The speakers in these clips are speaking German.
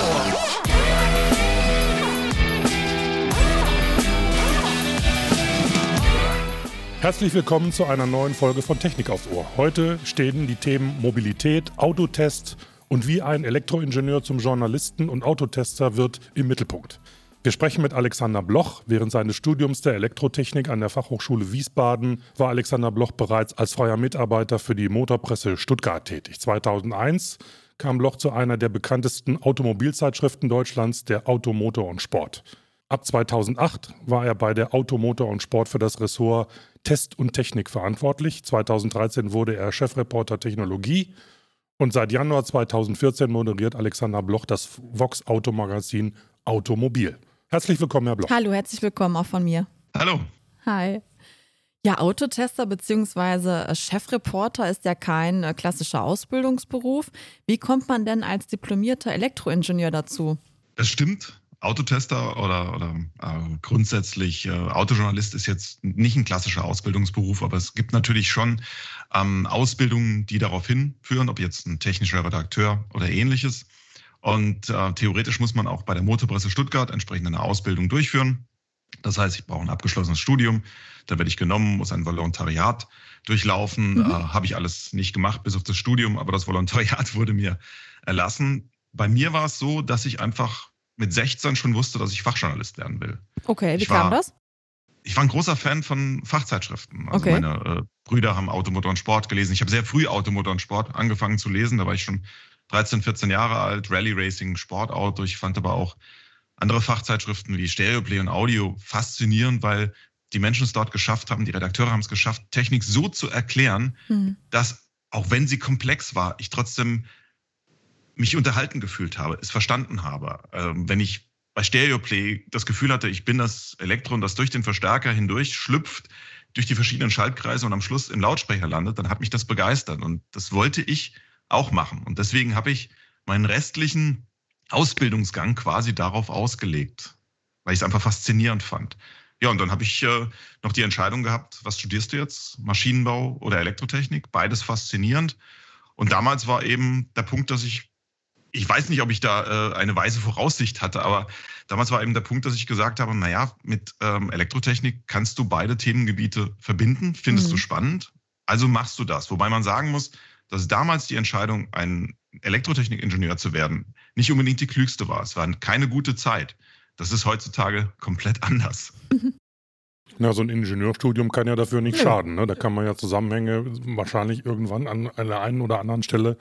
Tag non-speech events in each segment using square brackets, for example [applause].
Ohr. Herzlich willkommen zu einer neuen Folge von Technik aufs Ohr. Heute stehen die Themen Mobilität, Autotest und wie ein Elektroingenieur zum Journalisten und Autotester wird im Mittelpunkt. Wir sprechen mit Alexander Bloch. Während seines Studiums der Elektrotechnik an der Fachhochschule Wiesbaden war Alexander Bloch bereits als freier Mitarbeiter für die Motorpresse Stuttgart tätig. 2001 kam Bloch zu einer der bekanntesten Automobilzeitschriften Deutschlands, der Auto, Motor und Sport. Ab 2008 war er bei der Automotor und Sport für das Ressort Test und Technik verantwortlich. 2013 wurde er Chefreporter Technologie und seit Januar 2014 moderiert Alexander Bloch das Vox Automagazin Automobil. Herzlich willkommen, Herr Bloch. Hallo, herzlich willkommen auch von mir. Hallo. Hi. Ja, Autotester bzw. Chefreporter ist ja kein äh, klassischer Ausbildungsberuf. Wie kommt man denn als diplomierter Elektroingenieur dazu? Das stimmt. Autotester oder, oder äh, grundsätzlich äh, Autojournalist ist jetzt nicht ein klassischer Ausbildungsberuf, aber es gibt natürlich schon ähm, Ausbildungen, die darauf hinführen, ob jetzt ein technischer Redakteur oder ähnliches. Und äh, theoretisch muss man auch bei der Motorpresse Stuttgart entsprechend eine Ausbildung durchführen. Das heißt, ich brauche ein abgeschlossenes Studium, da werde ich genommen, muss ein Volontariat durchlaufen. Mhm. Äh, Habe ich alles nicht gemacht, bis auf das Studium, aber das Volontariat [laughs] wurde mir erlassen. Bei mir war es so, dass ich einfach mit 16 schon wusste, dass ich Fachjournalist werden will. Okay, wie ich kam war, das? Ich war ein großer Fan von Fachzeitschriften. Also Okay. meine äh, Brüder haben Automotor und Sport gelesen. Ich habe sehr früh Automotor und Sport angefangen zu lesen. Da war ich schon 13, 14 Jahre alt. Rally Racing, Sportauto. Ich fand aber auch andere Fachzeitschriften wie Stereoplay und Audio faszinierend, weil die Menschen es dort geschafft haben, die Redakteure haben es geschafft, Technik so zu erklären, Hm. dass, auch wenn sie komplex war, ich trotzdem mich unterhalten gefühlt habe, es verstanden habe. Ähm, wenn ich bei Stereoplay das Gefühl hatte, ich bin das Elektron, das durch den Verstärker hindurch schlüpft, durch die verschiedenen Schaltkreise und am Schluss im Lautsprecher landet, dann hat mich das begeistert. Und das wollte ich auch machen. Und deswegen habe ich meinen restlichen Ausbildungsgang quasi darauf ausgelegt, weil ich es einfach faszinierend fand. Ja, und dann habe ich äh, noch die Entscheidung gehabt, was studierst du jetzt? Maschinenbau oder Elektrotechnik? Beides faszinierend. Und damals war eben der Punkt, dass ich, ich weiß nicht, ob ich da äh, eine weise Voraussicht hatte, aber damals war eben der Punkt, dass ich gesagt habe, naja, mit ähm, Elektrotechnik kannst du beide Themengebiete verbinden, findest Mhm. du spannend, also machst du das. Wobei man sagen muss, dass damals die Entscheidung, ein Elektrotechnikingenieur zu werden, nicht unbedingt die klügste war. Es war keine gute Zeit. Das ist heutzutage komplett anders. [laughs] Na, so ein Ingenieurstudium kann ja dafür nicht Nö. schaden. Ne? Da kann man ja Zusammenhänge wahrscheinlich irgendwann an einer einen oder anderen Stelle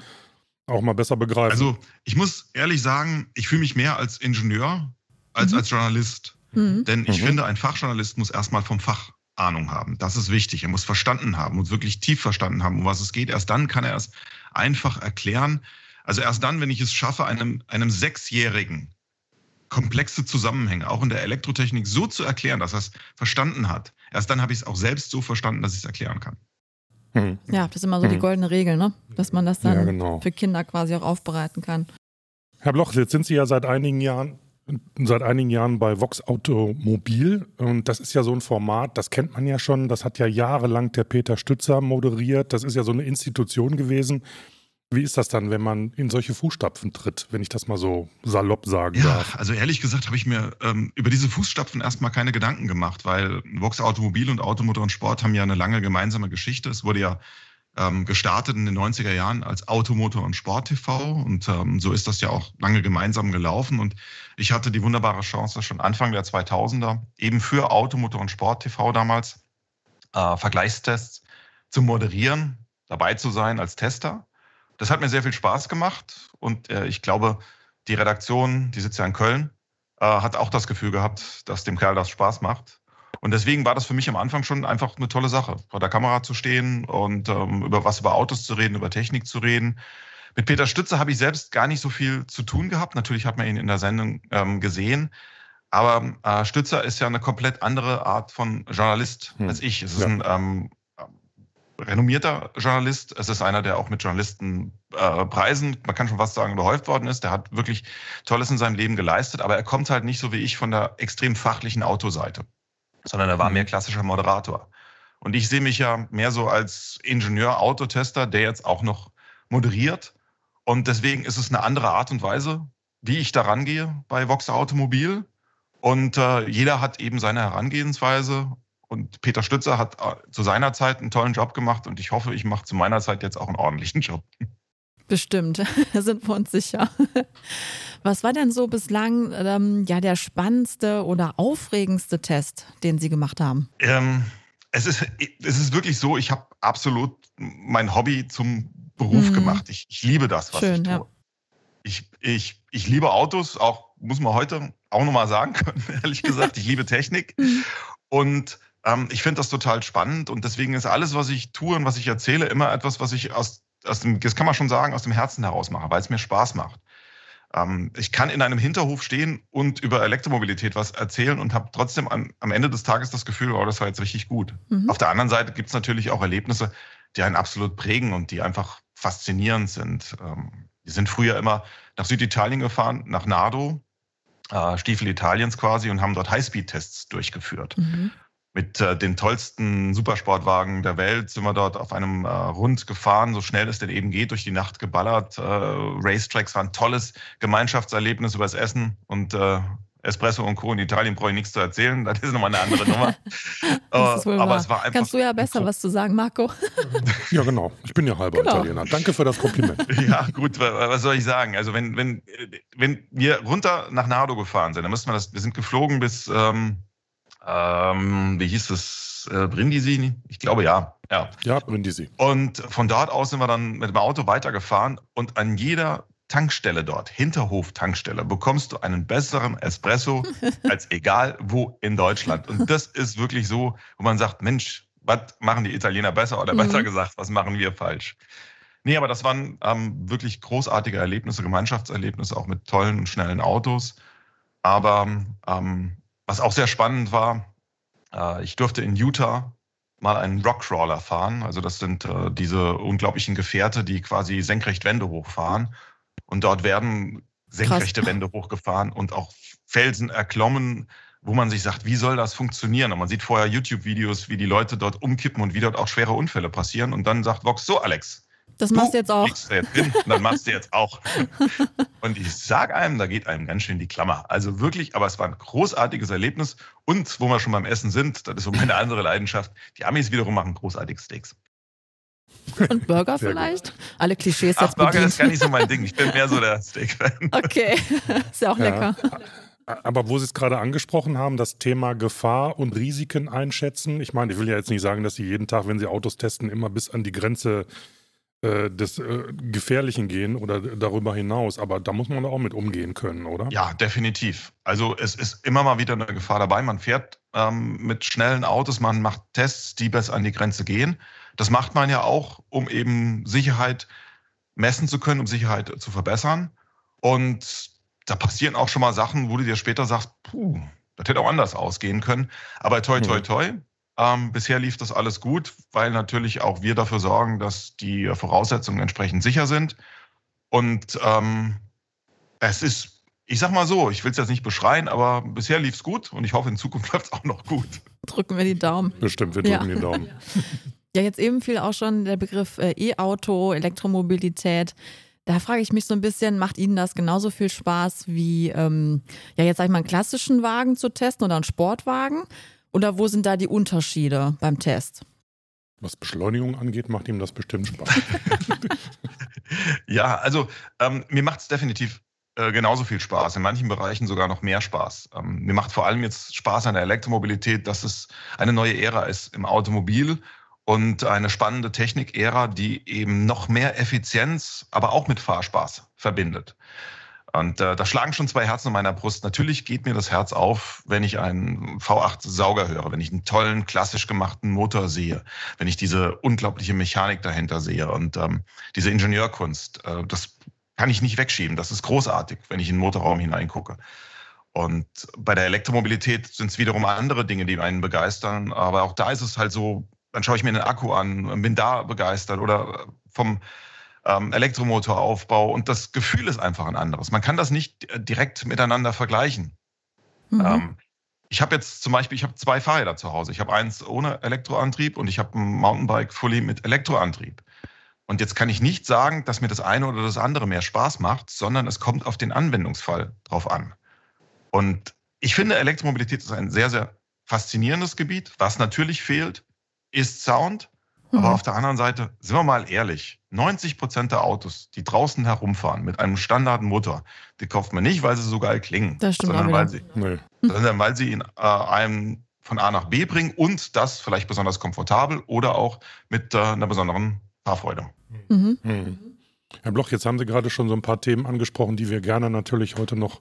auch mal besser begreifen. Also ich muss ehrlich sagen, ich fühle mich mehr als Ingenieur als Mhm. als Journalist. Hm. Denn ich Mhm. finde, ein Fachjournalist muss erstmal vom Fach Ahnung haben. Das ist wichtig. Er muss verstanden haben und wirklich tief verstanden haben, um was es geht. Erst dann kann er es einfach erklären. Also erst dann, wenn ich es schaffe, einem, einem Sechsjährigen komplexe Zusammenhänge auch in der Elektrotechnik so zu erklären, dass er es verstanden hat. Erst dann habe ich es auch selbst so verstanden, dass ich es erklären kann. Hm. Ja, das ist immer so die Mhm. goldene Regel, ne? Dass man das dann Ja, genau. für Kinder quasi auch aufbereiten kann. Herr Bloch, jetzt sind Sie ja seit einigen Jahren seit einigen Jahren bei Vox Automobil und das ist ja so ein Format, das kennt man ja schon, das hat ja jahrelang der Peter Stützer moderiert, das ist ja so eine Institution gewesen. Wie ist das dann, wenn man in solche Fußstapfen tritt, wenn ich das mal so salopp sagen Ja, darf? also ehrlich gesagt habe ich mir ähm, über diese Fußstapfen erstmal keine Gedanken gemacht, weil Vox Automobil und Automotor und Sport haben ja eine lange gemeinsame Geschichte. Es wurde ja ähm, gestartet in den 90er Jahren als Automotor und Sport TV und ähm, so ist das ja auch lange gemeinsam gelaufen und ich hatte die wunderbare Chance schon Anfang der 2000er eben für Automotor und Sport TV damals äh, Vergleichstests zu moderieren, dabei zu sein als Tester. Das hat mir sehr viel Spaß gemacht und äh, ich glaube, die Redaktion, die sitzt ja in Köln, äh, hat auch das Gefühl gehabt, dass dem Kerl das Spaß macht. Und deswegen war das für mich am Anfang schon einfach eine tolle Sache, vor der Kamera zu stehen und ähm, über was über Autos zu reden, über Technik zu reden. Mit Peter Stütze habe ich selbst gar nicht so viel zu tun gehabt. Natürlich hat man ihn in der Sendung ähm, gesehen. Aber äh, Stützer ist ja eine komplett andere Art von Journalist Hm. als ich. Es ist Ja. ein ähm, renommierter Journalist. Es ist einer, der auch mit Journalistenpreisen, äh, Preisen, man kann schon fast sagen, überhäuft worden ist. Der hat wirklich Tolles in seinem Leben geleistet, aber er kommt halt nicht so wie ich von der extrem fachlichen Autoseite, sondern er war Mhm. mehr klassischer Moderator. Und ich sehe mich ja mehr so als Ingenieur, Autotester, der jetzt auch noch moderiert. Und deswegen ist es eine andere Art und Weise, wie ich da rangehe bei Vox Automobil. Und äh, jeder hat eben seine Herangehensweise. Und Peter Stützer hat äh, zu seiner Zeit einen tollen Job gemacht und ich hoffe, ich mache zu meiner Zeit jetzt auch einen ordentlichen Job. Bestimmt, [laughs] da sind wir uns sicher. Was war denn so bislang ähm, ja, der spannendste oder aufregendste Test, den Sie gemacht haben? Ähm, es, ist, es ist wirklich so, ich habe absolut mein Hobby zum Beruf mhm. gemacht. Ich, ich, liebe das, was Schön, ich tue. Ja. Ich, ich, ich liebe Autos, auch muss man heute auch nochmal sagen können, [laughs] ehrlich gesagt. Ich liebe Technik. [laughs] Mhm. Und ähm, ich finde das total spannend. Und deswegen ist alles, was ich tue und was ich erzähle, immer etwas, was ich aus, aus dem, das kann man schon sagen, aus dem Herzen heraus mache, weil es mir Spaß macht. Ähm, ich kann in einem Hinterhof stehen und über Elektromobilität was erzählen und habe trotzdem am, am, Ende des Tages das Gefühl, oh, das war jetzt richtig gut. Mhm. Auf der anderen Seite gibt es natürlich auch Erlebnisse, die einen absolut prägen und die einfach faszinierend sind. Ähm, wir sind früher immer nach Süditalien gefahren, nach Nardo, äh, Stiefel Italiens quasi, und haben dort Highspeed-Tests durchgeführt. Mhm. Mit äh, den tollsten Supersportwagen der Welt sind wir dort auf einem äh, Rund gefahren, so schnell es denn eben geht, durch die Nacht geballert. Äh, Racetracks waren ein tolles Gemeinschaftserlebnis übers Essen und äh, Espresso und Co. in Italien brauche ich nichts zu erzählen. [laughs] Das ist nochmal eine andere Nummer. [laughs] das ist wohl Aber wahr. es war einfach Kannst du ja besser was zu sagen, Marco. [laughs] ja, genau. Ich bin ja halber genau. Italiener. Danke für das Kompliment. ja, gut, was soll ich sagen? Also, wenn, wenn, wenn wir runter nach Nardo gefahren sind, dann müssen wir das, wir sind geflogen bis, ähm, ähm, wie hieß es, äh, Brindisi? Ich glaube ja. Ja, ja Brindisi. Und von dort aus sind wir dann mit dem Auto weitergefahren und an jeder Tankstelle dort, Hinterhof-Tankstelle, bekommst du einen besseren Espresso [laughs] als egal wo in Deutschland. Und das ist wirklich so, wo man sagt, Mensch, was machen die Italiener besser oder mhm. besser gesagt, was machen wir falsch? Nee, aber das waren ähm, wirklich großartige Erlebnisse, Gemeinschaftserlebnisse, auch mit tollen und schnellen Autos. Aber ähm, was auch sehr spannend war, äh, ich durfte in Utah mal einen Rockcrawler fahren. Also das sind äh, diese unglaublichen Gefährte, die quasi senkrecht Wände hochfahren. Und dort werden senkrechte Krass. Wände hochgefahren und auch Felsen erklommen, wo man sich sagt, wie soll das funktionieren? Und man sieht vorher YouTube-Videos, wie die Leute dort umkippen und wie dort auch schwere Unfälle passieren. Und dann sagt Vox, so Alex, das machst du jetzt auch. Jetzt hin, dann machst du jetzt auch. [laughs] Und ich sag einem, da geht einem ganz schön die Klammer. Also wirklich, aber es war ein großartiges Erlebnis. Und wo wir schon beim Essen sind, das ist so meine andere Leidenschaft. Die Amis wiederum machen großartige Steaks. Und Burger vielleicht? Alle Klischees Ach, jetzt Burger bedient. ist gar nicht so mein Ding. Ich bin mehr so der [laughs] Steak-Fan. Okay, [laughs] ist ja auch ja. lecker. Aber wo Sie es gerade angesprochen haben, das Thema Gefahr und Risiken einschätzen. Ich meine, ich will ja jetzt nicht sagen, dass Sie jeden Tag, wenn Sie Autos testen, immer bis an die Grenze äh, des äh, Gefährlichen gehen oder darüber hinaus. Aber da muss man auch mit umgehen können, oder? Ja, definitiv. Also es ist immer mal wieder eine Gefahr dabei. Man fährt ähm, mit schnellen Autos, man macht Tests, die bis an die Grenze gehen. Das macht man ja auch, um eben Sicherheit messen zu können, um Sicherheit zu verbessern. Und da passieren auch schon mal Sachen, wo du dir später sagst, puh, das hätte auch anders ausgehen können. Aber toi, toi, mhm. toi. Ähm, bisher lief das alles gut, weil natürlich auch wir dafür sorgen, dass die Voraussetzungen entsprechend sicher sind. Und ähm, es ist, ich sag mal so, ich will es jetzt nicht beschreien, aber bisher lief es gut und ich hoffe, in Zukunft [laughs] läuft es auch noch gut. Drücken wir die Daumen. Bestimmt, wir drücken ja. die Daumen. [laughs] Ja, jetzt eben fiel auch schon der Begriff äh, E-Auto, Elektromobilität. Da frage ich mich so ein bisschen, macht Ihnen das genauso viel Spaß wie, ähm, ja, jetzt sag ich mal, einen klassischen Wagen zu testen oder einen Sportwagen? Oder wo sind da die Unterschiede beim Test? Was Beschleunigung angeht, macht ihm das bestimmt Spaß. [laughs] ja, also ähm, mir macht es definitiv äh, genauso viel Spaß, in manchen Bereichen sogar noch mehr Spaß. Ähm, mir macht vor allem jetzt Spaß an der Elektromobilität, dass es eine neue Ära ist im Automobil und eine spannende Technik-Ära, die eben noch mehr Effizienz, aber auch mit Fahrspaß verbindet. Und äh, da schlagen schon zwei Herzen in meiner Brust. Natürlich geht mir das Herz auf, wenn ich einen V8-Sauger höre, wenn ich einen tollen, klassisch gemachten Motor sehe, wenn ich diese unglaubliche Mechanik dahinter sehe und ähm, diese Ingenieurkunst. Äh, das kann ich nicht wegschieben. Das ist großartig, wenn ich in den Motorraum hineingucke. Und bei der Elektromobilität sind es wiederum andere Dinge, die einen begeistern. Aber auch da ist es halt so, dann schaue ich mir den Akku an, bin da begeistert oder vom ähm, Elektromotoraufbau und das Gefühl ist einfach ein anderes. Man kann das nicht äh, direkt miteinander vergleichen. Mhm. Ähm, ich habe jetzt zum Beispiel, ich habe zwei Fahrräder zu Hause. Ich habe eins ohne Elektroantrieb und ich habe ein Mountainbike Fully mit Elektroantrieb. Und jetzt kann ich nicht sagen, dass mir das eine oder das andere mehr Spaß macht, sondern es kommt auf den Anwendungsfall drauf an. Und ich finde, Elektromobilität ist ein sehr, sehr faszinierendes Gebiet. Was natürlich fehlt, ist Sound. Mhm. Aber auf der anderen Seite, sind wir mal ehrlich, 90 Prozent der Autos, die draußen herumfahren mit einem Standardmotor, die kauft man nicht, weil sie so geil klingen, das stimmt sondern, weil sie, nee. sondern weil sie in äh, einem von A nach B bringen und das vielleicht besonders komfortabel oder auch mit äh, einer besonderen Fahrfreude. Mhm. Mhm. Herr Bloch, jetzt haben Sie gerade schon so ein paar Themen angesprochen, die wir gerne natürlich heute noch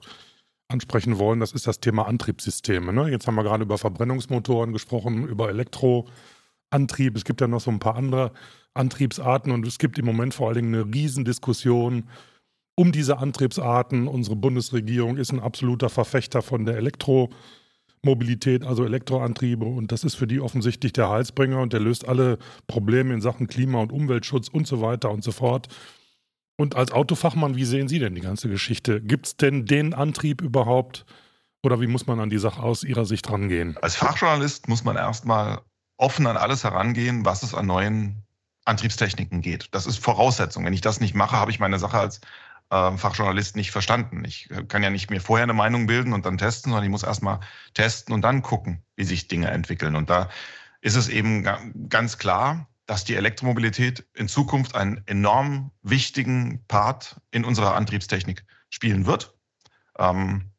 ansprechen wollen. Das ist das Thema Antriebssysteme. Ne? Jetzt haben wir gerade über Verbrennungsmotoren gesprochen, über Elektroantrieb. Es gibt ja noch so ein paar andere Antriebsarten und es gibt im Moment vor allen Dingen eine Riesendiskussion um diese Antriebsarten. Unsere Bundesregierung ist ein absoluter Verfechter von der Elektromobilität, also Elektroantriebe und das ist für die offensichtlich der Heilsbringer und der löst alle Probleme in Sachen Klima- und Umweltschutz und so weiter und so fort. Und als Autofachmann, wie sehen Sie denn die ganze Geschichte? Gibt es denn den Antrieb überhaupt oder wie muss man an die Sache aus Ihrer Sicht rangehen? Als Fachjournalist muss man erstmal offen an alles herangehen, was es an neuen Antriebstechniken geht. Das ist Voraussetzung. Wenn ich das nicht mache, habe ich meine Sache als äh, Fachjournalist nicht verstanden. Ich kann ja nicht mir vorher eine Meinung bilden und dann testen, sondern ich muss erstmal testen und dann gucken, wie sich Dinge entwickeln. Und da ist es eben ganz klar, dass die Elektromobilität in Zukunft einen enorm wichtigen Part in unserer Antriebstechnik spielen wird. Ähm,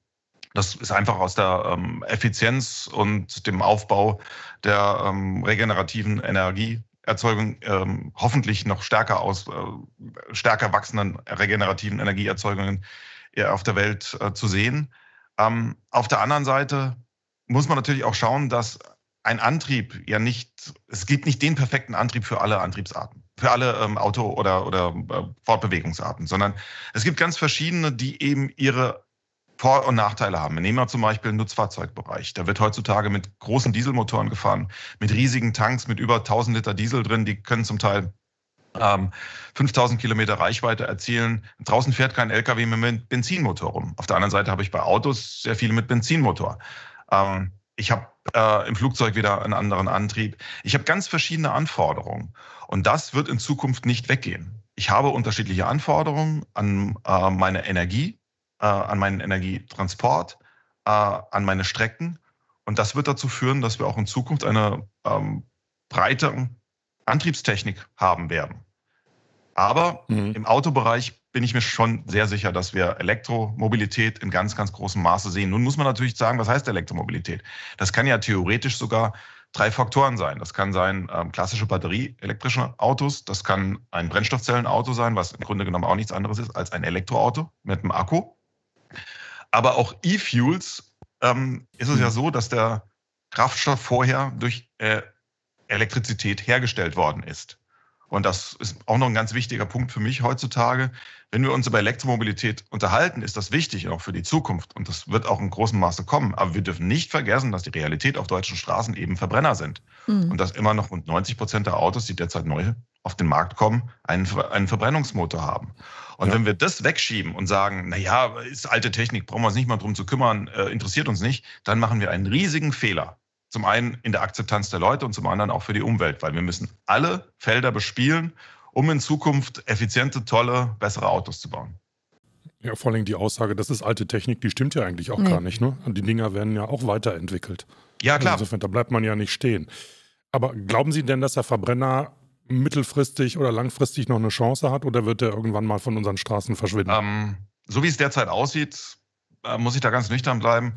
das ist einfach aus der ähm, Effizienz und dem Aufbau der ähm, regenerativen Energie Erzeugung ähm, hoffentlich noch stärker aus, äh, stärker wachsenden regenerativen Energieerzeugungen äh, auf der Welt äh, zu sehen. Ähm, auf der anderen Seite muss man natürlich auch schauen, dass ein Antrieb ja nicht, es gibt nicht den perfekten Antrieb für alle Antriebsarten, für alle ähm, Auto- oder, oder äh, Fortbewegungsarten, sondern es gibt ganz verschiedene, die eben ihre vor- und Nachteile haben. Wir nehmen mal zum Beispiel den Nutzfahrzeugbereich. Da wird heutzutage mit großen Dieselmotoren gefahren, mit riesigen Tanks, mit über 1000 Liter Diesel drin. Die können zum Teil ähm, 5000 Kilometer Reichweite erzielen. Draußen fährt kein LKW mehr mit Benzinmotor rum. Auf der anderen Seite habe ich bei Autos sehr viele mit Benzinmotor. Ähm, ich habe äh, im Flugzeug wieder einen anderen Antrieb. Ich habe ganz verschiedene Anforderungen. Und das wird in Zukunft nicht weggehen. Ich habe unterschiedliche Anforderungen an äh, meine Energie, äh, an meinen Energietransport, äh, an meine Strecken. Und das wird dazu führen, dass wir auch in Zukunft eine ähm, breite Antriebstechnik haben werden. Aber mhm. im Autobereich bin ich mir schon sehr sicher, dass wir Elektromobilität in ganz, ganz großem Maße sehen. Nun muss man natürlich sagen, was heißt Elektromobilität? Das kann ja theoretisch sogar drei Faktoren sein. Das kann sein ähm, klassische batterieelektrische Autos, das kann ein Brennstoffzellenauto sein, was im Grunde genommen auch nichts anderes ist als ein Elektroauto mit einem Akku. Aber auch E-Fuels ähm, ist es ja mhm. so, dass der Kraftstoff vorher durch äh, Elektrizität hergestellt worden ist. Und das ist auch noch ein ganz wichtiger Punkt für mich heutzutage. Wenn wir uns über Elektromobilität unterhalten, ist das wichtig auch für die Zukunft. Und das wird auch in großem Maße kommen. Aber wir dürfen nicht vergessen, dass die Realität auf deutschen Straßen eben Verbrenner sind. Mhm. Und dass immer noch rund 90 Prozent der Autos, die derzeit neu auf den Markt kommen, einen, einen Verbrennungsmotor haben. Und ja. wenn wir das wegschieben und sagen, naja, ist alte Technik, brauchen wir uns nicht mal drum zu kümmern, äh, interessiert uns nicht, dann machen wir einen riesigen Fehler. Zum einen in der Akzeptanz der Leute und zum anderen auch für die Umwelt, weil wir müssen alle Felder bespielen, um in Zukunft effiziente, tolle, bessere Autos zu bauen. Ja, vor allem die Aussage, das ist alte Technik, die stimmt ja eigentlich auch nee. gar nicht. Ne? Und die Dinger werden ja auch weiterentwickelt. Ja, klar. insofern, da bleibt man ja nicht stehen. Aber glauben Sie denn, dass der Verbrenner mittelfristig oder langfristig noch eine Chance hat oder wird er irgendwann mal von unseren Straßen verschwinden? Ähm, so wie es derzeit aussieht, äh, muss ich da ganz nüchtern bleiben,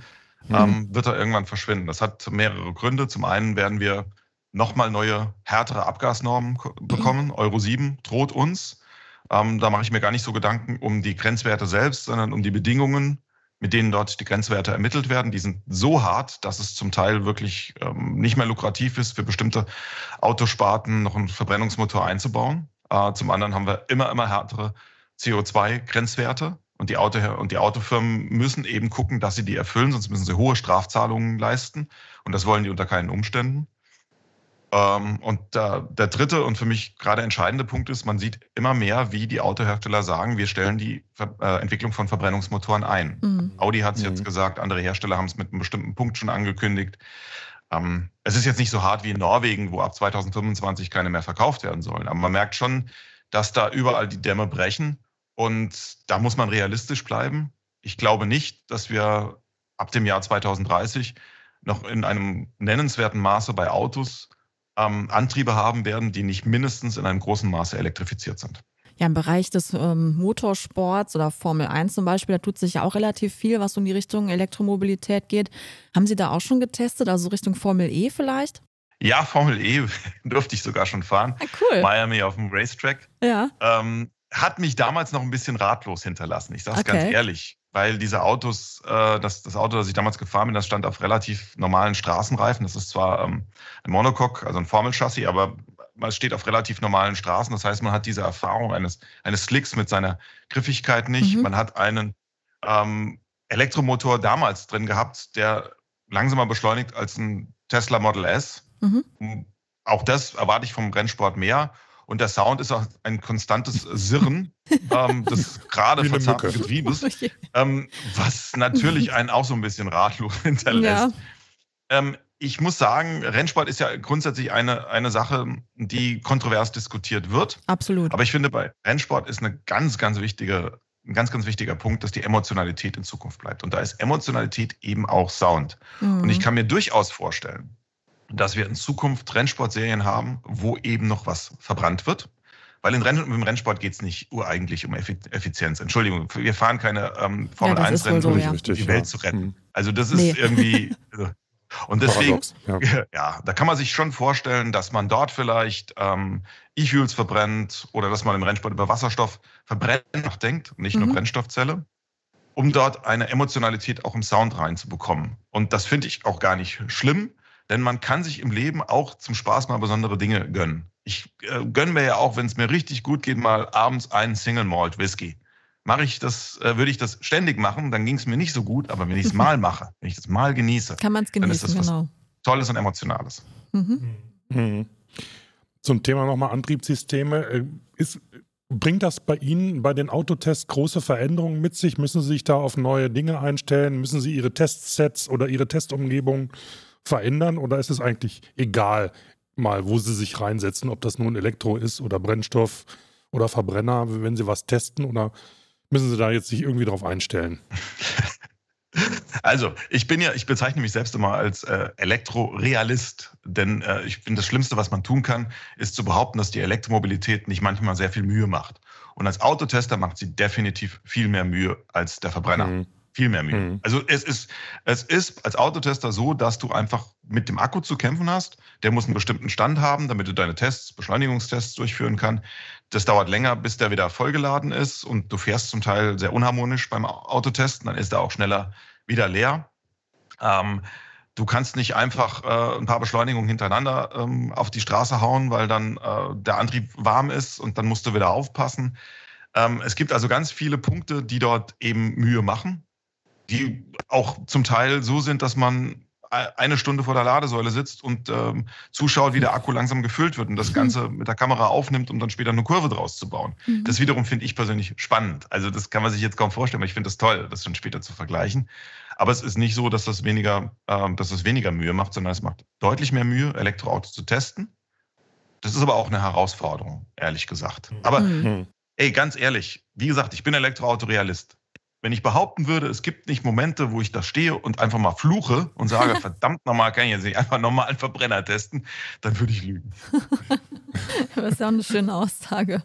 mhm. ähm, wird er irgendwann verschwinden. Das hat mehrere Gründe. Zum einen werden wir nochmal neue, härtere Abgasnormen bekommen. Euro 7 droht uns. Ähm, da mache ich mir gar nicht so Gedanken um die Grenzwerte selbst, sondern um die Bedingungen, mit denen dort die Grenzwerte ermittelt werden, die sind so hart, dass es zum Teil wirklich ähm, nicht mehr lukrativ ist, für bestimmte Autosparten noch einen Verbrennungsmotor einzubauen. Äh, zum anderen haben wir immer, immer härtere CO2-Grenzwerte. Und die, Auto und die Autofirmen müssen eben gucken, dass sie die erfüllen, sonst müssen sie hohe Strafzahlungen leisten. Und das wollen die unter keinen Umständen. Ähm, und der, der dritte und für mich gerade entscheidende Punkt ist, man sieht immer mehr, wie die Autohersteller sagen, wir stellen die äh, Entwicklung von Verbrennungsmotoren ein. Mhm. Audi hat es mhm. jetzt gesagt, andere Hersteller haben es mit einem bestimmten Punkt schon angekündigt. Ähm, es ist jetzt nicht so hart wie in Norwegen, wo ab 2025 keine mehr verkauft werden sollen. Aber man merkt schon, dass da überall die Dämme brechen. Und da muss man realistisch bleiben. Ich glaube nicht, dass wir ab dem Jahr 2030 noch in einem nennenswerten Maße bei Autos ähm, Antriebe haben werden, die nicht mindestens in einem großen Maße elektrifiziert sind. Ja, im Bereich des ähm, Motorsports oder Formel 1 zum Beispiel, da tut sich ja auch relativ viel, was in die Richtung Elektromobilität geht. Haben Sie da auch schon getestet, also Richtung Formel E vielleicht? Ja, Formel E [laughs] durfte ich sogar schon fahren. Ah, cool. Miami auf dem Racetrack. Ja. Ähm, hat mich damals noch ein bisschen ratlos hinterlassen. Ich sage es okay. ganz ehrlich, weil diese Autos, äh, das, das Auto, das ich damals gefahren bin, das stand auf relativ normalen Straßenreifen. Das ist zwar ähm, ein Monocoque, also ein Formelchassis, aber man steht auf relativ normalen Straßen. Das heißt, man hat diese Erfahrung eines, eines Slicks mit seiner Griffigkeit nicht. Mhm. Man hat einen ähm, Elektromotor damals drin gehabt, der langsamer beschleunigt als ein Tesla Model S. Mhm. Auch das erwarte ich vom Rennsport mehr. Und der Sound ist auch ein konstantes Sirren [laughs] ähm, des gerade verzerrten Getriebes, ähm, was natürlich [laughs] einen auch so ein bisschen ratlos [laughs] hinterlässt. Ja. Ähm, ich muss sagen, Rennsport ist ja grundsätzlich eine, eine Sache, die kontrovers diskutiert wird. Absolut. Aber ich finde, bei Rennsport ist eine ganz, ganz wichtige, ein ganz, ganz wichtiger Punkt, dass die Emotionalität in Zukunft bleibt. Und da ist Emotionalität eben auch Sound. Mhm. Und ich kann mir durchaus vorstellen, dass wir in Zukunft Rennsportserien haben, wo eben noch was verbrannt wird. Weil in Renn, im Rennsport geht es nicht ureigentlich um Effizienz. Entschuldigung, wir fahren keine ähm, Formel-1-Rennen, um ja. die Welt zu retten. Mhm. Also das ist nee. irgendwie... Also, und deswegen, ja. [laughs] ja. da kann man sich schon vorstellen, dass man dort vielleicht ähm, E-Fuels verbrennt oder dass man im Rennsport über Wasserstoffverbrennen nachdenkt, nicht mhm. nur Brennstoffzelle, um dort eine Emotionalität auch im Sound reinzubekommen. Und das finde ich auch gar nicht schlimm, denn man kann sich im Leben auch zum Spaß mal besondere Dinge gönnen. Ich äh, gönne mir ja auch, wenn es mir richtig gut geht, mal abends einen Single Malt Whisky mache ich das, äh, würde ich das ständig machen, dann ging es mir nicht so gut, aber wenn ich es [laughs] mal mache, wenn ich das mal genieße, kann man es genießen, dann ist das was genau. Tolles und Emotionales. Mhm. Mhm. Zum Thema nochmal Antriebssysteme. Äh, ist, bringt das bei Ihnen bei den Autotests große Veränderungen mit sich? Müssen Sie sich da auf neue Dinge einstellen? Müssen Sie Ihre Testsets oder Ihre Testumgebung verändern? Oder ist es eigentlich egal, mal, wo Sie sich reinsetzen, ob das nun Elektro ist oder Brennstoff oder Verbrenner, wenn Sie was testen? Oder müssen Sie da jetzt sich irgendwie drauf einstellen? [laughs] Also, ich bin ja, ich bezeichne mich selbst immer als äh, Elektrorealist, denn äh, ich finde, das Schlimmste, was man tun kann, ist zu behaupten, dass die Elektromobilität nicht manchmal sehr viel Mühe macht. Und als Autotester macht sie definitiv viel mehr Mühe als der Verbrenner. Mhm. Viel mehr Mühe. Mhm. Also es ist, es ist als Autotester so, dass du einfach mit dem Akku zu kämpfen hast. Der muss einen bestimmten Stand haben, damit du deine Tests, Beschleunigungstests durchführen kannst. Das dauert länger, bis der wieder vollgeladen ist und du fährst zum Teil sehr unharmonisch beim Autotesten. Dann ist er auch schneller wieder leer. Ähm, du kannst nicht einfach äh, ein paar Beschleunigungen hintereinander ähm, auf die Straße hauen, weil dann äh, der Antrieb warm ist und dann musst du wieder aufpassen. Ähm, es gibt also ganz viele Punkte, die dort eben Mühe machen, die auch zum Teil so sind, dass man eine Stunde vor der Ladesäule sitzt und ähm, zuschaut, wie der Akku langsam gefüllt wird und das Ganze mit der Kamera aufnimmt, um dann später eine Kurve draus zu bauen. Mhm. Das wiederum finde ich persönlich spannend. Also das kann man sich jetzt kaum vorstellen, aber ich finde das toll, das dann später zu vergleichen. Aber es ist nicht so, dass das weniger, ähm, dass das weniger Mühe macht, sondern es macht deutlich mehr Mühe, Elektroautos zu testen. Das ist aber auch eine Herausforderung, ehrlich gesagt. Aber mhm. ey, ganz ehrlich, wie gesagt, ich bin Elektroautorealist. Wenn ich behaupten würde, es gibt nicht Momente, wo ich da stehe und einfach mal fluche und sage, [laughs] verdammt nochmal, kann ich jetzt nicht einfach nochmal einen Verbrenner testen, dann würde ich lügen. [laughs] das ist ja auch eine schöne Aussage.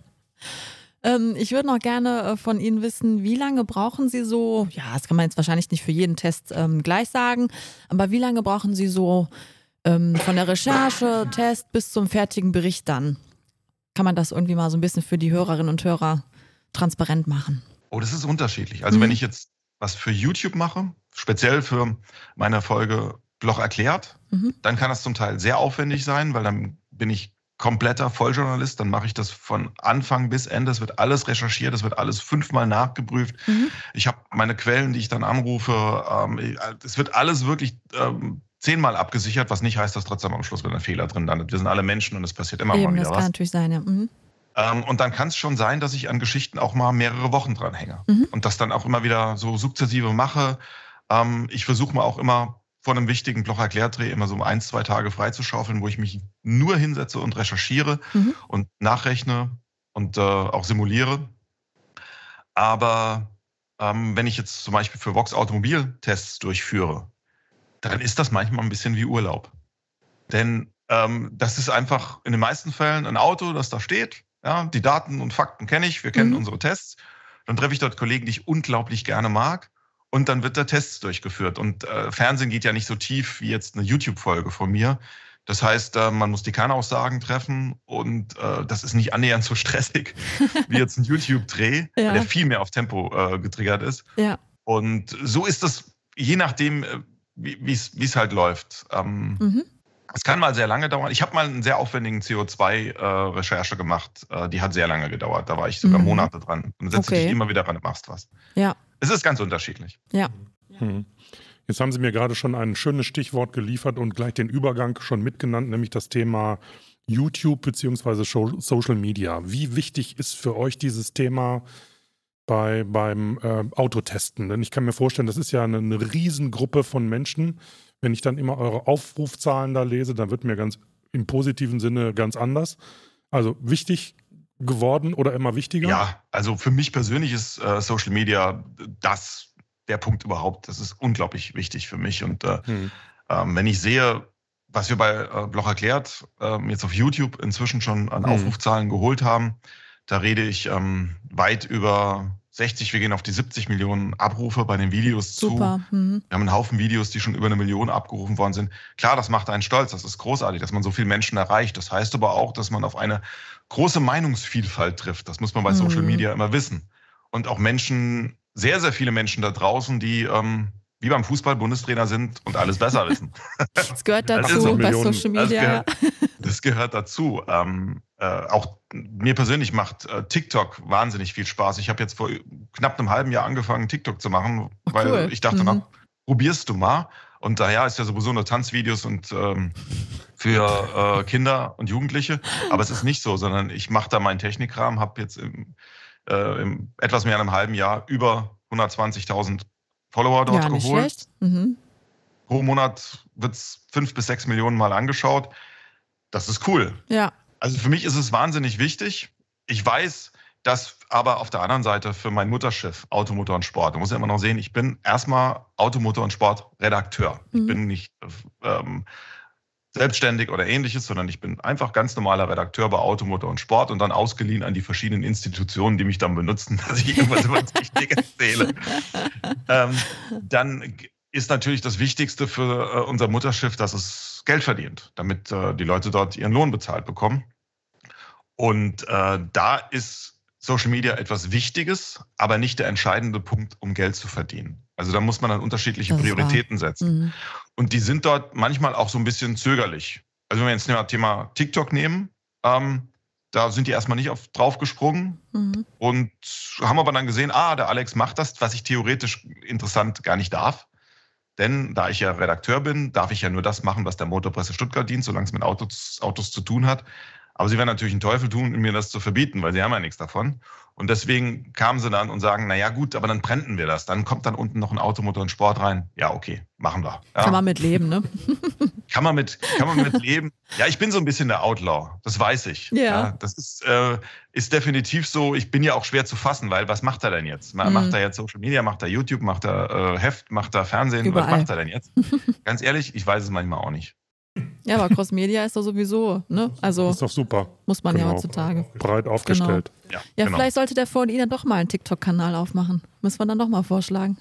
Ähm, ich würde noch gerne äh, von Ihnen wissen, wie lange brauchen Sie so, ja, das kann man jetzt wahrscheinlich nicht für jeden Test ähm, gleich sagen, aber wie lange brauchen Sie so ähm, von der Recherche, Test bis zum fertigen Bericht dann? Kann man das irgendwie mal so ein bisschen für die Hörerinnen und Hörer transparent machen? Oh, das ist unterschiedlich. Also mhm. wenn ich jetzt was für YouTube mache, speziell für meine Folge Bloch erklärt, mhm. dann kann das zum Teil sehr aufwendig sein, weil dann bin ich kompletter Volljournalist, dann mache ich das von Anfang bis Ende. Es wird alles recherchiert, es wird alles fünfmal nachgeprüft. Mhm. Ich habe meine Quellen, die ich dann anrufe. Ähm, es wird alles wirklich ähm, zehnmal abgesichert, was nicht heißt, dass trotzdem am Schluss wieder ein Fehler drin landet. Wir sind alle Menschen und es passiert immer Eben, mal wieder das was. Das kann natürlich sein, ja. Mhm. Ähm, und dann kann es schon sein, dass ich an Geschichten auch mal mehrere Wochen dran hänge mhm. und das dann auch immer wieder so sukzessive mache. Ähm, ich versuche mal auch immer vor einem wichtigen Bloch-Erklärdreh immer so um ein, zwei Tage freizuschaufeln, wo ich mich nur hinsetze und recherchiere mhm. und nachrechne und äh, auch simuliere. Aber ähm, wenn ich jetzt zum Beispiel für Vox Automobiltests durchführe, dann ist das manchmal ein bisschen wie Urlaub. Denn ähm, das ist einfach in den meisten Fällen ein Auto, das da steht. Ja, die Daten und Fakten kenne ich, wir kennen mhm. unsere Tests. Dann treffe ich dort Kollegen, die ich unglaublich gerne mag. Und dann wird der Test durchgeführt. Und äh, Fernsehen geht ja nicht so tief wie jetzt eine YouTube-Folge von mir. Das heißt, äh, man muss die Kernaussagen treffen und äh, das ist nicht annähernd so [laughs] stressig wie jetzt ein YouTube-Dreh, [laughs] ja. der viel mehr auf Tempo äh, getriggert ist. Ja. Und so ist das, je nachdem, äh, wie es halt läuft. Ähm, mhm. Es kann mal sehr lange dauern. Ich habe mal einen sehr aufwendigen CO2-Recherche äh, gemacht. Äh, die hat sehr lange gedauert. Da war ich sogar mhm. Monate dran. Und dann setzt okay. dich immer wieder ran und machst was. Ja. Es ist ganz unterschiedlich. Ja. Mhm. Jetzt haben Sie mir gerade schon ein schönes Stichwort geliefert und gleich den Übergang schon mitgenannt, nämlich das Thema YouTube bzw. Social Media. Wie wichtig ist für euch dieses Thema bei, beim äh, Autotesten? Denn ich kann mir vorstellen, das ist ja eine, eine Riesengruppe von Menschen, wenn ich dann immer eure Aufrufzahlen da lese, dann wird mir ganz im positiven Sinne ganz anders. Also wichtig geworden oder immer wichtiger? Ja, also für mich persönlich ist äh, Social Media das der Punkt überhaupt. Das ist unglaublich wichtig für mich. Und äh, hm. ähm, wenn ich sehe, was wir bei äh, Bloch erklärt ähm, jetzt auf YouTube inzwischen schon an hm. Aufrufzahlen geholt haben, da rede ich ähm, weit über 60, wir gehen auf die 70 Millionen Abrufe bei den Videos Super. zu. Mhm. Wir haben einen Haufen Videos, die schon über eine Million abgerufen worden sind. Klar, das macht einen stolz, das ist großartig, dass man so viele Menschen erreicht. Das heißt aber auch, dass man auf eine große Meinungsvielfalt trifft. Das muss man bei mhm. Social Media immer wissen. Und auch Menschen, sehr, sehr viele Menschen da draußen, die ähm, wie beim Fußball Bundestrainer sind und alles besser wissen. Das gehört [laughs] dazu das bei Social Media. Das gehört, das gehört dazu. Ähm, äh, auch mir persönlich macht äh, TikTok wahnsinnig viel Spaß. Ich habe jetzt vor knapp einem halben Jahr angefangen, TikTok zu machen, oh, weil cool. ich dachte, mhm. na, probierst du mal. Und daher ist ja sowieso nur Tanzvideos und ähm, für äh, Kinder und Jugendliche. Aber es ist nicht so, sondern ich mache da meinen Technikrahmen, habe jetzt im, äh, im etwas mehr als einem halben Jahr über 120.000 Follower dort ja, geholt. Mhm. Pro Monat wird es fünf bis sechs Millionen Mal angeschaut. Das ist cool. Ja. Also für mich ist es wahnsinnig wichtig. Ich weiß, dass aber auf der anderen Seite für mein Mutterschiff Automotor und Sport, da muss ich immer noch sehen, ich bin erstmal Automotor und Sport Redakteur. Mhm. Ich bin nicht ähm, selbstständig oder ähnliches, sondern ich bin einfach ganz normaler Redakteur bei Automotor und Sport und dann ausgeliehen an die verschiedenen Institutionen, die mich dann benutzen, [laughs] dass ich irgendwas über Technik erzähle. [laughs] Ähm, dann ist natürlich das Wichtigste für äh, unser Mutterschiff, dass es Geld verdient, damit äh, die Leute dort ihren Lohn bezahlt bekommen. Und äh, da ist Social Media etwas Wichtiges, aber nicht der entscheidende Punkt, um Geld zu verdienen. Also da muss man dann unterschiedliche das Prioritäten setzen. Mhm. Und die sind dort manchmal auch so ein bisschen zögerlich. Also wenn wir jetzt das Thema TikTok nehmen, ähm, da sind die erstmal nicht auf, drauf gesprungen mhm. und haben aber dann gesehen, ah, der Alex macht das, was ich theoretisch interessant gar nicht darf. Denn da ich ja Redakteur bin, darf ich ja nur das machen, was der Motorpresse Stuttgart dient, solange es mit Autos, Autos zu tun hat. Aber sie werden natürlich einen Teufel tun, mir das zu verbieten, weil sie haben ja nichts davon. Und deswegen kamen sie dann und sagen, na ja gut, aber dann brennten wir das. Dann kommt dann unten noch ein Automotor und Sport rein. Ja, okay, machen wir. Ja. Kann man mit leben, ne? [laughs] kann man mit, kann man mit leben. Ja, ich bin so ein bisschen der Outlaw, das weiß ich. Ja. ja das ist, äh, ist definitiv so. Ich bin ja auch schwer zu fassen, weil was macht er denn jetzt? Mhm. Macht er jetzt Social Media, macht er YouTube, macht er äh, Heft, macht er Fernsehen? Überall. Was macht er denn jetzt? [laughs] Ganz ehrlich, ich weiß es manchmal auch nicht. Ja, aber Crossmedia ist doch sowieso, ne? Also ist doch super. Muss man genau. ja heutzutage. Breit aufgestellt. Genau. Ja, ja genau. vielleicht sollte der VDI dann doch mal einen TikTok-Kanal aufmachen. Müssen wir dann doch mal vorschlagen.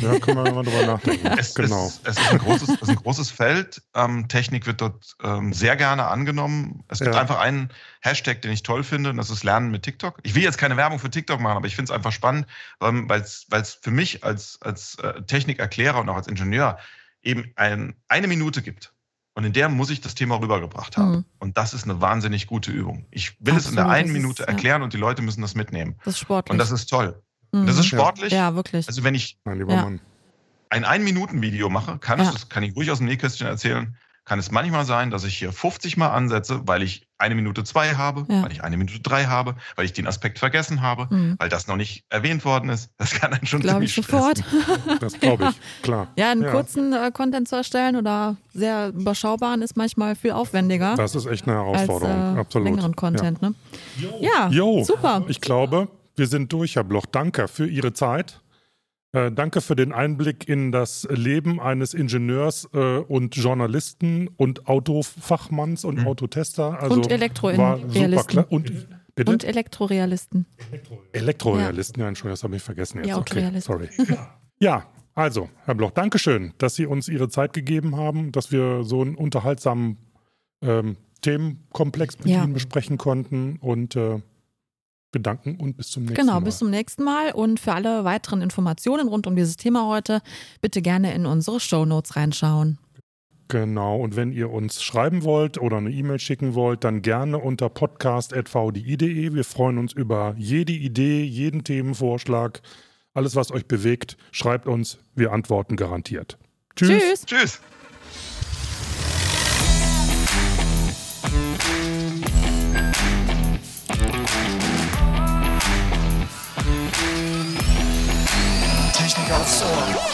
Ja, können wir mal drüber nachdenken. [laughs] Es, genau. es, es ist, ein großes, ist ein großes Feld. Ähm, Technik wird dort ähm, sehr gerne angenommen. Es gibt ja. einfach einen Hashtag, den ich toll finde, und das ist Lernen mit TikTok. Ich will jetzt keine Werbung für TikTok machen, aber ich finde es einfach spannend, weil es für mich als, als äh, Technikerklärer und auch als Ingenieur eben ein, eine Minute gibt und in der muss ich das Thema rübergebracht haben. Mhm. Und das ist eine wahnsinnig gute Übung. Ich will Absolut, es in der einen Minute ist, erklären ja. und die Leute müssen das mitnehmen. Das ist sportlich. Und das ist toll. Mhm. Das ist sportlich. Ja, wirklich. Also wenn ich ja. ein Ein-Minuten-Video mache, kann, ja. es, kann ich ruhig aus dem Nähkästchen erzählen, kann es manchmal sein, dass ich hier 50 Mal ansetze, weil ich eine Minute zwei habe, Ja. weil ich eine Minute drei habe, weil ich den Aspekt vergessen habe, Mhm. weil das noch nicht erwähnt worden ist. Das kann einen schon Glaube ich ziemlich sofort. stressen. [laughs] Das glaube ich, klar. Ja, einen Ja. kurzen äh, Content zu erstellen oder sehr überschaubaren ist manchmal viel aufwendiger Das ist echt eine als Herausforderung, äh, absolut. längeren Content. Ne? Ja, Jo, super. ich glaube, wir sind durch, Herr Bloch. Danke für Ihre Zeit. Äh, danke für den Einblick in das Leben eines Ingenieurs äh, und Journalisten und Autofachmanns und Autotester. Also Und war super Elektrorealisten. klar. Und, bitte? Und Elektrorealisten. Elektrorealisten, ja, Entschuldigung, das habe ich vergessen jetzt. Ja, okay, sorry. ja, also, Herr Bloch, Dankeschön, dass Sie uns Ihre Zeit gegeben haben, dass wir so einen unterhaltsamen ähm, Themenkomplex mit Ja. Ihnen besprechen konnten und äh, bedanken und bis zum nächsten Genau, Mal. bis zum nächsten Mal. Und für alle weiteren Informationen rund um dieses Thema heute, bitte gerne in unsere Shownotes reinschauen. Genau, und wenn ihr uns schreiben wollt oder eine E-Mail schicken wollt, dann gerne unter podcast.vdi.de. Wir freuen uns über jede Idee, jeden Themenvorschlag, alles, was euch bewegt. Schreibt uns, wir antworten garantiert. Tschüss. Tschüss. Technik aufs Ohr.